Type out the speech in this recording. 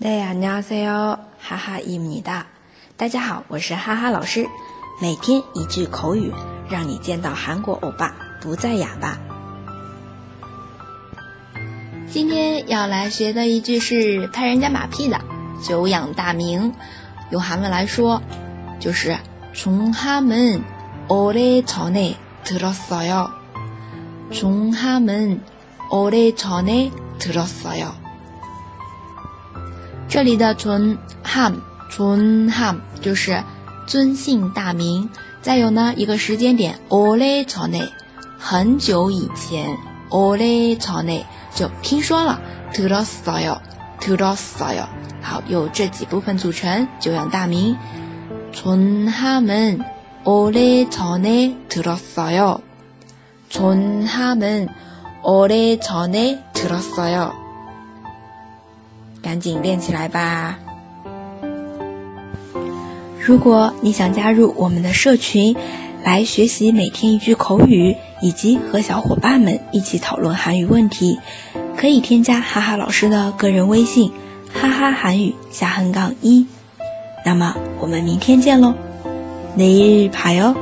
大家好，哈哈伊姆尼达。大家好，我是哈哈老师。每天一句口语，让你见到韩国欧巴不再哑巴。今天要来学的一句是拍人家马屁的，久仰大名。用韩文来说，就是从他们오래전에들었어 요。 从他们오래전에들었어 요。 这里的尊汉尊汉就是尊姓大名，再有呢一个时间点오래전 에， 很久以前오래전 에就听说了들었어 요， 들었어 요。 好，由这几部分组成久仰大名。존함은오래전에들었어 요。 존함은오래전에들었어 요。 赶紧练起来吧！如果你想加入我们的社群，来学习每天一句口语，以及和小伙伴们一起讨论韩语问题，可以添加哈哈老师的个人微信“哈哈韩语下横杠一”。那么我们明天见喽，내일봐 요。